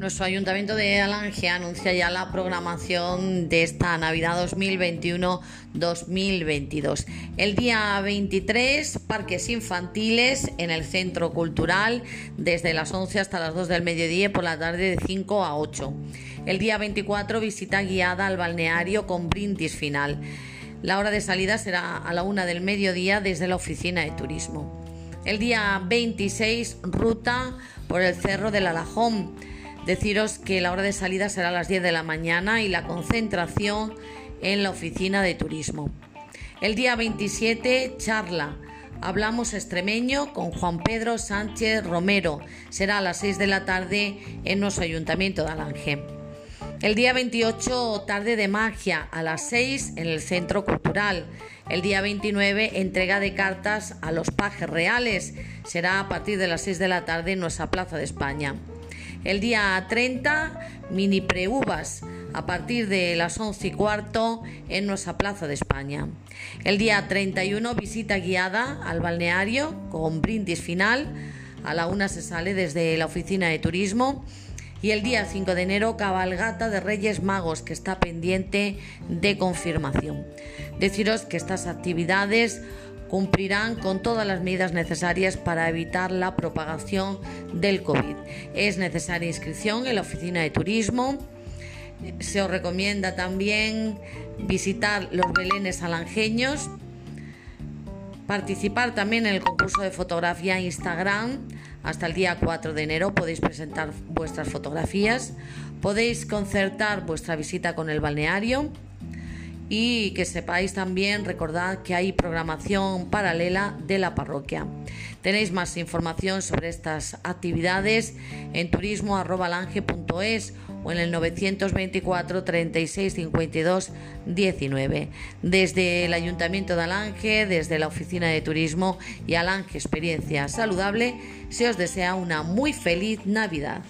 Nuestro Ayuntamiento de Alange anuncia ya la programación de esta Navidad 2021-2022. El día 23, parques infantiles en el Centro Cultural desde las 11 hasta las 2 del mediodía y por la tarde de 5 a 8. El día 24, visita guiada al balneario con brindis final. La hora de salida será a la 1 del mediodía desde la oficina de turismo. El día 26, ruta por el Cerro del Alajón Deciros que la hora de salida será a las 10 de la mañana y la concentración en la oficina de turismo. El día 27, charla. Hablamos extremeño con Juan Pedro Sánchez Romero. Será a las 6 de la tarde en nuestro ayuntamiento de Alange. El día 28, tarde de magia, a las 6 en el Centro Cultural. El día 29, entrega de cartas a los pajes reales. Será a partir de las 6 de la tarde en nuestra Plaza de España. El día 30, mini preuvas a partir de las 11 y cuarto en nuestra Plaza de España. El día 31, visita guiada al balneario con brindis final. A la una se sale desde la oficina de turismo. Y el día 5 de enero, cabalgata de Reyes Magos, que está pendiente de confirmación. Deciros que estas actividades cumplirán con todas las medidas necesarias para evitar la propagación del COVID. Es necesaria inscripción en la oficina de turismo. Se os recomienda también visitar los belenes alangeños, participar también en el concurso de fotografía Instagram. Hasta el día 4 de enero podéis presentar vuestras fotografías, podéis concertar vuestra visita con el balneario y que sepáis también, recordad que hay programación paralela de la parroquia. Tenéis más información sobre estas actividades en turismo.alange.es o en el 924 36 52 19. Desde el Ayuntamiento de Alange, desde la Oficina de Turismo y Alange Experiencia Saludable, se os desea una muy feliz Navidad.